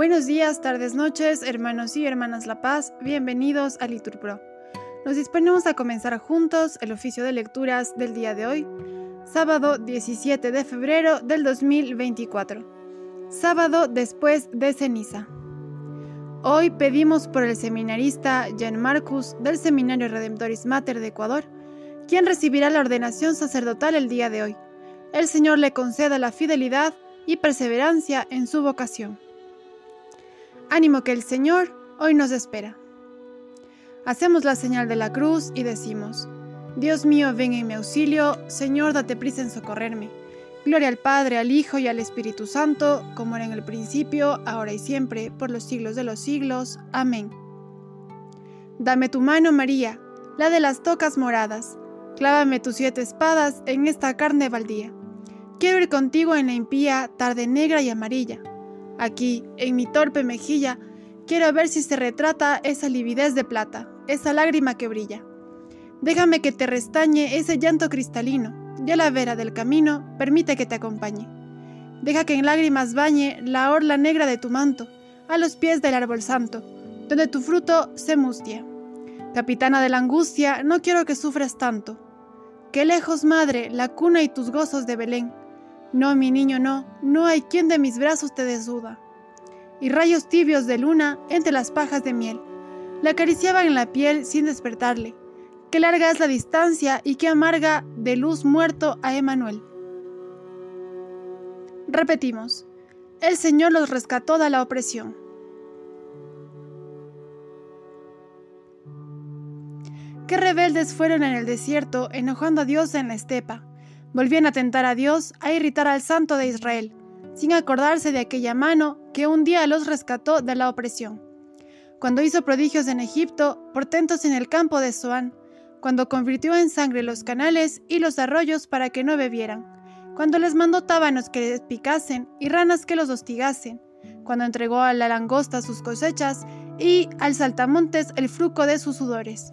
Buenos días, tardes, noches, hermanos y hermanas La Paz, bienvenidos a Liturpro. Nos disponemos a comenzar juntos el oficio de lecturas del día de hoy, sábado 17 de febrero del 2024, sábado después de ceniza. Hoy pedimos por el seminarista Jan Marcus del Seminario Redemptoris Mater de Ecuador, quien recibirá la ordenación sacerdotal el día de hoy. El Señor le conceda la fidelidad y perseverancia en su vocación. Ánimo que el Señor hoy nos espera. Hacemos la señal de la cruz y decimos, Dios mío, ven en mi auxilio, Señor, date prisa en socorrerme. Gloria al Padre, al Hijo y al Espíritu Santo, como era en el principio, ahora y siempre, por los siglos de los siglos. Amén. Dame tu mano, María, la de las tocas moradas. Clávame tus siete espadas en esta carne baldía. Quiero ir contigo en la impía tarde negra y amarilla Aquí, en mi torpe mejilla, quiero ver si se retrata esa lividez de plata, esa lágrima que brilla. Déjame que te restañe ese llanto cristalino, ya la vera del camino permite que te acompañe. Deja que en lágrimas bañe la orla negra de tu manto, a los pies del árbol santo, donde tu fruto se mustia. Capitana de la angustia, no quiero que sufras tanto. Qué lejos, madre, la cuna y tus gozos de Belén. No, mi niño, no, no hay quien de mis brazos te desduda. Y rayos tibios de luna entre las pajas de miel le acariciaban en la piel sin despertarle. Qué larga es la distancia y qué amarga de luz muerto a Emanuel. Repetimos, el Señor los rescató de la opresión. Qué rebeldes fueron en el desierto, enojando a Dios en la estepa Volvían a tentar a Dios, a irritar al Santo de Israel, sin acordarse de aquella mano que un día los rescató de la opresión. Cuando hizo prodigios en Egipto, portentos en el campo de Zoán, cuando convirtió en sangre los canales y los arroyos para que no bebieran, cuando les mandó tábanos que les picasen y ranas que los hostigasen, cuando entregó a la langosta sus cosechas y al saltamontes el fruto de sus sudores,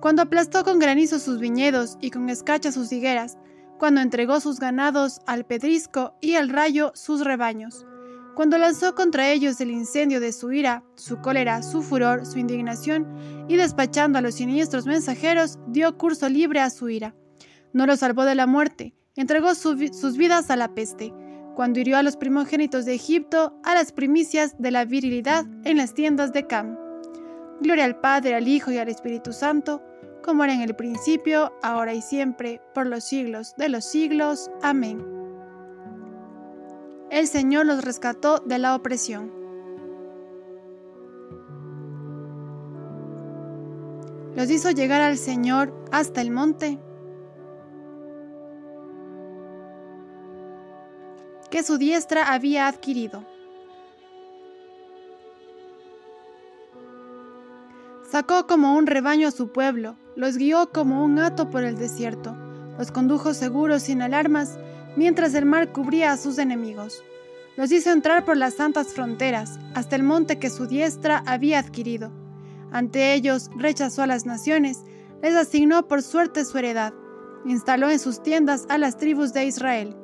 cuando aplastó con granizo sus viñedos y con escacha sus higueras, cuando entregó sus ganados al pedrisco y al rayo sus rebaños, cuando lanzó contra ellos el incendio de su ira, su cólera, su furor, su indignación, y despachando a los siniestros mensajeros, dio curso libre a su ira. No los salvó de la muerte, entregó sus vidas a la peste, cuando hirió a los primogénitos de Egipto, a las primicias de la virilidad en las tiendas de Cam. Gloria al Padre, al Hijo y al Espíritu Santo, como era en el principio, ahora y siempre, por los siglos de los siglos. Amén. El Señor los rescató de la opresión. Los hizo llegar al Señor hasta el monte que su diestra había adquirido. Sacó como un rebaño a su pueblo, los guió como un hato por el desierto, los condujo seguros sin alarmas, mientras el mar cubría a sus enemigos. Los hizo entrar por las santas fronteras, hasta el monte que su diestra había adquirido. Ante ellos rechazó a las naciones, les asignó por suerte su heredad, instaló en sus tiendas a las tribus de Israel.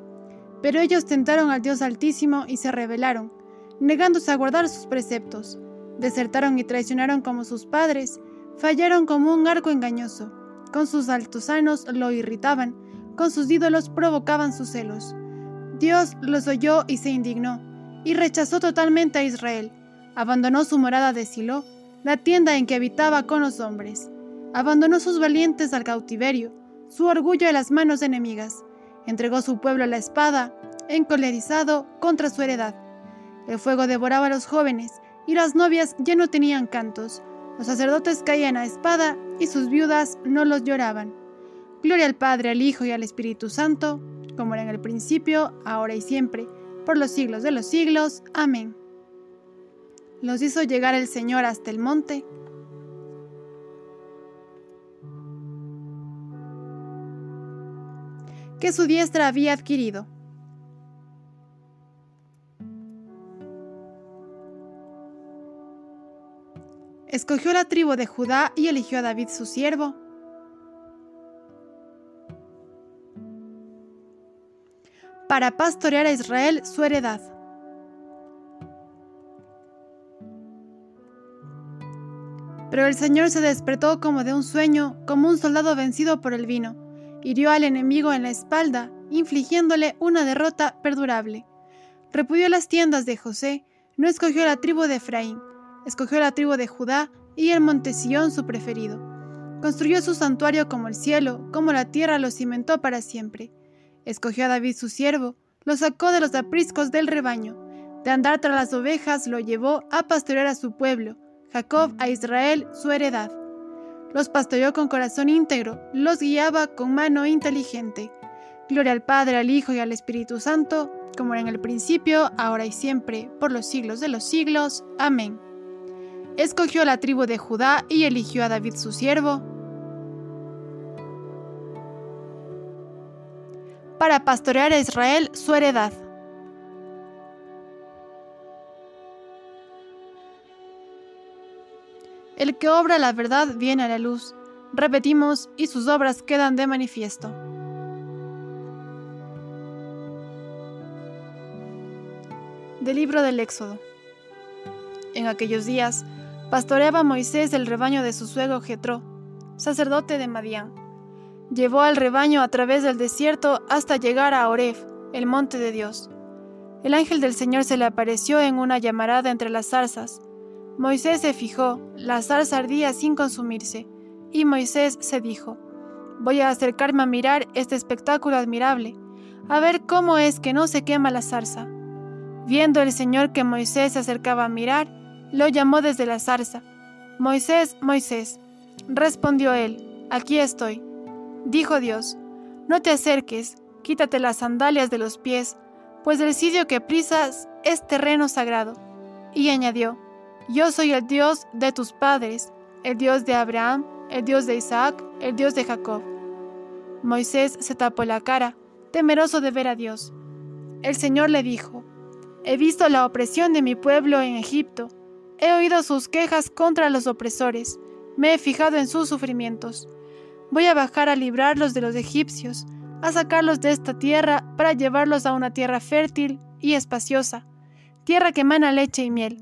Pero ellos tentaron al Dios Altísimo y se rebelaron, negándose a guardar sus preceptos. Desertaron y traicionaron como sus padres, fallaron como un arco engañoso. Con sus altosanos lo irritaban, con sus ídolos provocaban sus celos. Dios los oyó y se indignó, y rechazó totalmente a Israel. Abandonó su morada de Silo, la tienda en que habitaba con los hombres. Abandonó sus valientes al cautiverio, su orgullo a las manos enemigas. Entregó su pueblo a la espada, encolerizado contra su heredad. El fuego devoraba a los jóvenes, y las novias ya no tenían cantos. Los sacerdotes caían a espada y sus viudas no los lloraban. Gloria al Padre, al Hijo y al Espíritu Santo, como era en el principio, ahora y siempre, por los siglos de los siglos. Amén. Los hizo llegar el Señor hasta el monte. que su diestra había adquirido escogió la tribu de Judá y eligió a David su siervo. para pastorear a Israel su heredad. Pero el Señor se despertó como de un sueño, como un soldado vencido por el vino. Hirió al enemigo en la espalda, infligiéndole una derrota perdurable. Repudió las tiendas de José, no escogió la tribu de Efraín escogió la tribu de Judá y el monte Sión su preferido. Construyó su santuario como el cielo, como la tierra lo cimentó para siempre. Escogió a David su siervo, lo sacó de los apriscos del rebaño. De andar tras las ovejas lo llevó a pastorear a su pueblo, Jacob a Israel su heredad. Los pastoreó con corazón íntegro, los guiaba con mano inteligente. Gloria al Padre, al Hijo y al Espíritu Santo, como era en el principio, ahora y siempre, por los siglos de los siglos. Amén. Escogió la tribu de Judá y eligió a David su siervo, para pastorear a Israel su heredad. El que obra la verdad viene a la luz. Repetimos, y sus obras quedan de manifiesto. Del libro del Éxodo. En aquellos días, pastoreaba Moisés el rebaño de su suegro Jetro, sacerdote de Madián. Llevó al rebaño a través del desierto hasta llegar a Oreb, el monte de Dios. El ángel del Señor se le apareció en una llamarada entre las zarzas. Moisés se fijó, la zarza ardía sin consumirse, y Moisés se dijo, Voy a acercarme a mirar este espectáculo admirable, a ver cómo es que no se quema la zarza. Viendo el Señor que Moisés se acercaba a mirar, lo llamó desde la zarza. Moisés, Moisés. Respondió él, Aquí estoy. Dijo Dios, No te acerques, quítate las sandalias de los pies, pues el sitio que prisas es terreno sagrado. Y añadió, Yo soy el Dios de tus padres, el Dios de Abraham, el Dios de Isaac, el Dios de Jacob. Moisés se tapó la cara, temeroso de ver a Dios. El Señor le dijo, He visto la opresión de mi pueblo en Egipto, he oído sus quejas contra los opresores, me he fijado en sus sufrimientos. Voy a bajar a librarlos de los egipcios, a sacarlos de esta tierra para llevarlos a una tierra fértil y espaciosa, tierra que emana leche y miel,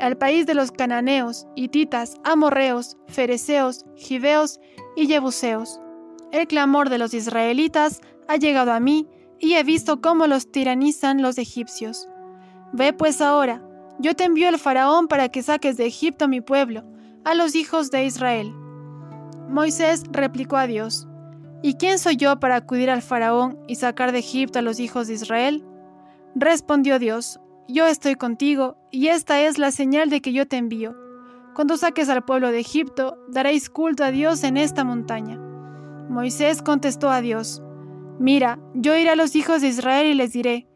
al país de los cananeos, hititas, amorreos, fereceos, gibeos y jebuseos. El clamor de los israelitas ha llegado a mí y he visto cómo los tiranizan los egipcios. Ve pues ahora, yo te envío al faraón para que saques de Egipto a mi pueblo, a los hijos de Israel. Moisés replicó a Dios, ¿Y quién soy yo para acudir al faraón y sacar de Egipto a los hijos de Israel? Respondió Dios, Yo estoy contigo, y esta es la señal de que yo te envío. Cuando saques al pueblo de Egipto, daréis culto a Dios en esta montaña. Moisés contestó a Dios, Mira, yo iré a los hijos de Israel y les diré,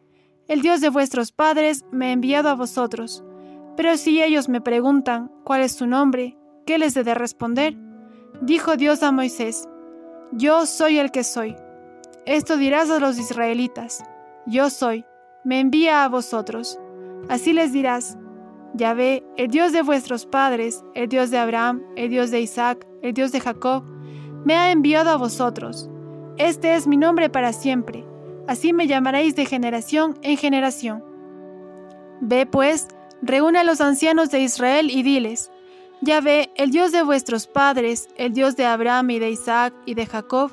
El Dios de vuestros padres me ha enviado a vosotros. Pero si ellos me preguntan, ¿cuál es tu nombre? ¿Qué les he de responder? Dijo Dios a Moisés, Yo soy el que soy. Esto dirás a los israelitas, Yo soy, me envía a vosotros. Así les dirás, Yahvé, el Dios de vuestros padres, el Dios de Abraham, el Dios de Isaac, el Dios de Jacob, me ha enviado a vosotros. Este es mi nombre para siempre, así me llamaréis de generación en generación. Ve pues, reúne a los ancianos de Israel y diles, ve, el Dios de vuestros padres, el Dios de Abraham y de Isaac y de Jacob,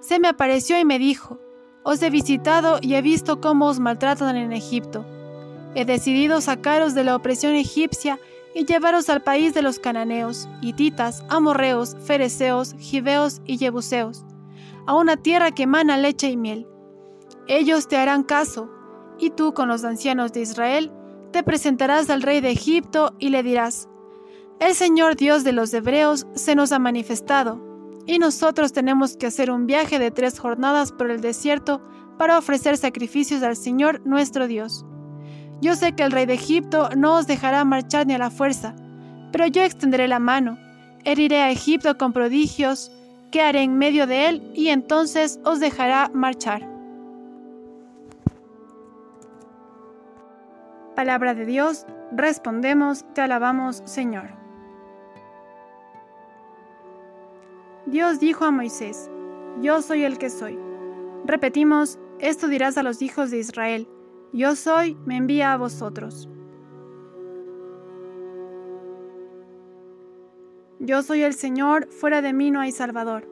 se me apareció y me dijo, Os he visitado y he visto cómo os maltratan en Egipto. He decidido sacaros de la opresión egipcia y llevaros al país de los cananeos, hititas, amorreos, fereceos, gibeos y jebuseos, a una tierra que emana leche y miel. Ellos te harán caso, y tú con los ancianos de Israel te presentarás al rey de Egipto y le dirás, el Señor Dios de los Hebreos se nos ha manifestado, y nosotros tenemos que hacer un viaje de tres jornadas por el desierto para ofrecer sacrificios al Señor nuestro Dios. Yo sé que el rey de Egipto no os dejará marchar ni a la fuerza, pero yo extenderé la mano, heriré a Egipto con prodigios, que haré en medio de él, y entonces os dejará marchar. Palabra de Dios, respondemos, te alabamos, Señor. Dios dijo a Moisés, Yo soy el que soy. Repetimos, esto dirás a los hijos de Israel, Yo soy, me envía a vosotros. Yo soy el Señor, fuera de mí no hay Salvador.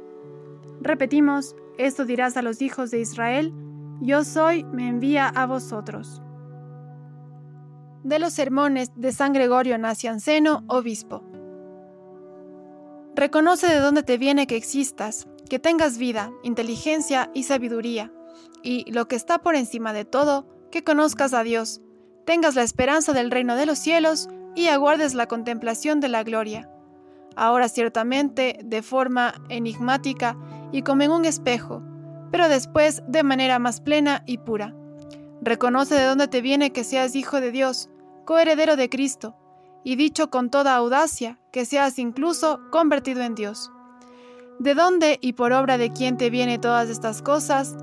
Repetimos, esto dirás a los hijos de Israel, yo soy, me envía a vosotros. De los sermones de San Gregorio Nacianceno, obispo. Reconoce de dónde te viene que existas, que tengas vida, inteligencia y sabiduría, y, lo que está por encima de todo, que conozcas a Dios, tengas la esperanza del reino de los cielos y aguardes la contemplación de la gloria. Ahora ciertamente de forma enigmática y como en un espejo, pero después de manera más plena y pura. Reconoce de dónde te viene que seas hijo de Dios, coheredero de Cristo, y dicho con toda audacia, que seas incluso convertido en Dios. ¿De dónde y por obra de quién te vienen todas estas cosas?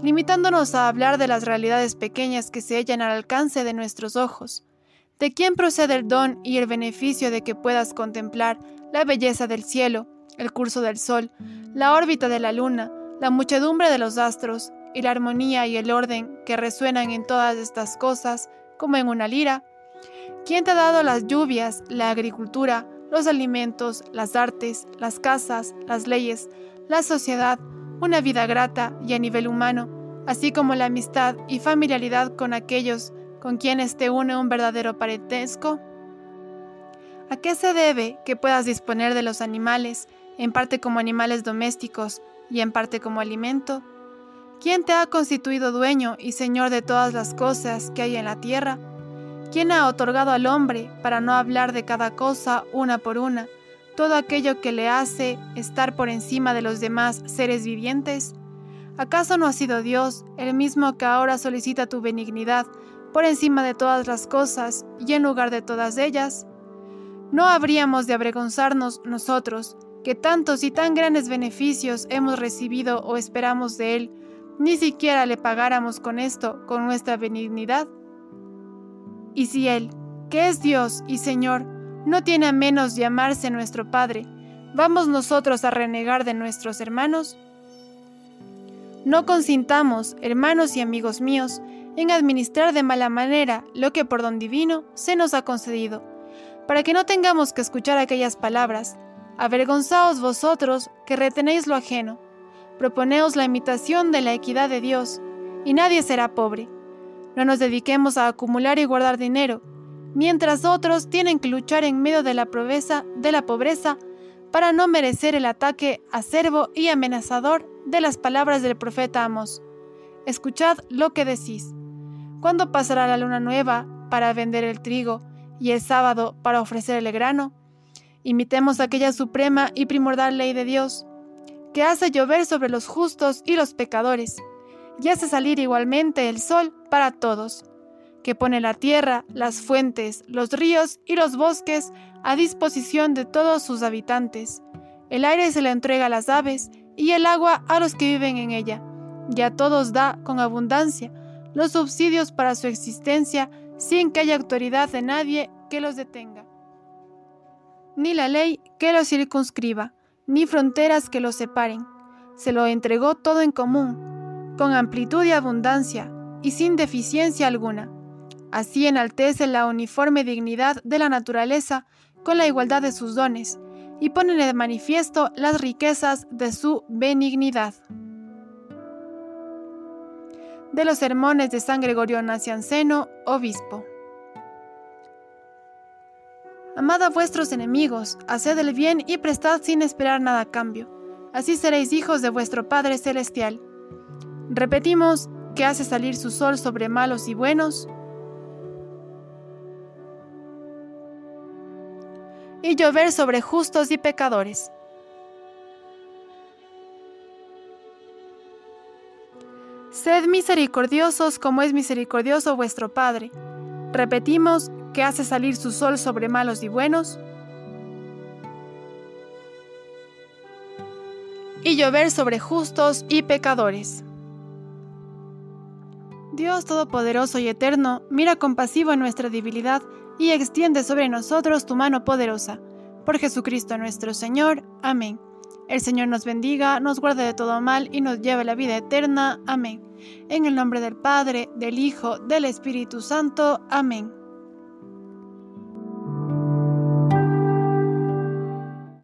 Limitándonos a hablar de las realidades pequeñas que se hallan al alcance de nuestros ojos. ¿De quién procede el don y el beneficio de que puedas contemplar la belleza del cielo, el curso del sol, la órbita de la luna, la muchedumbre de los astros y la armonía y el orden que resuenan en todas estas cosas como en una lira? ¿Quién te ha dado las lluvias, la agricultura, los alimentos, las artes, las casas, las leyes, la sociedad, una vida grata y a nivel humano, así como la amistad y familiaridad con aquellos con quienes te une un verdadero parentesco? ¿A qué se debe que puedas disponer de los animales, en parte como animales domésticos y en parte como alimento? ¿Quién te ha constituido dueño y señor de todas las cosas que hay en la tierra? ¿Quién ha otorgado al hombre, para no hablar de cada cosa una por una, todo aquello que le hace estar por encima de los demás seres vivientes? ¿Acaso no ha sido Dios el mismo que ahora solicita tu benignidad por encima de todas las cosas y en lugar de todas ellas? ¿No habríamos de avergonzarnos nosotros, que tantos y tan grandes beneficios hemos recibido o esperamos de Él, ni siquiera le pagáramos con esto, con nuestra benignidad? Y si Él, que es Dios y Señor, no tiene a menos llamarse nuestro Padre, ¿vamos nosotros a renegar de nuestros hermanos? No consintamos, hermanos y amigos míos, en administrar de mala manera lo que por don divino se nos ha concedido, para que no tengamos que escuchar aquellas palabras. Avergonzaos vosotros que retenéis lo ajeno. Proponeos la imitación de la equidad de Dios, y nadie será pobre no nos dediquemos a acumular y guardar dinero, mientras otros tienen que luchar en medio de la pobreza, de la pobreza para no merecer el ataque acerbo y amenazador de las palabras del profeta Amos. Escuchad lo que decís. ¿Cuándo pasará la luna nueva para vender el trigo y el sábado para ofrecer el grano? Imitemos aquella suprema y primordial ley de Dios, que hace llover sobre los justos y los pecadores y hace salir igualmente el sol para todos, que pone la tierra, las fuentes, los ríos y los bosques a disposición de todos sus habitantes. El aire se le entrega a las aves y el agua a los que viven en ella, y a todos da con abundancia los subsidios para su existencia sin que haya autoridad de nadie que los detenga. Ni la ley que los circunscriba, ni fronteras que los separen. Se lo entregó todo en común con amplitud y abundancia, y sin deficiencia alguna. Así enaltece la uniforme dignidad de la naturaleza con la igualdad de sus dones, y pone de manifiesto las riquezas de su benignidad. De los sermones de San Gregorio Nacianceno, obispo. Amad a vuestros enemigos, haced el bien y prestad sin esperar nada a cambio. Así seréis hijos de vuestro Padre Celestial. Repetimos que hace salir su sol sobre malos y buenos y llover sobre justos y pecadores. Sed misericordiosos como es misericordioso vuestro Padre. Repetimos que hace salir su sol sobre malos y buenos y llover sobre justos y pecadores. Dios Todopoderoso y Eterno, mira compasivo en nuestra debilidad y extiende sobre nosotros tu mano poderosa. Por Jesucristo nuestro Señor. Amén. El Señor nos bendiga, nos guarde de todo mal y nos lleve a la vida eterna. Amén. En el nombre del Padre, del Hijo, del Espíritu Santo. Amén.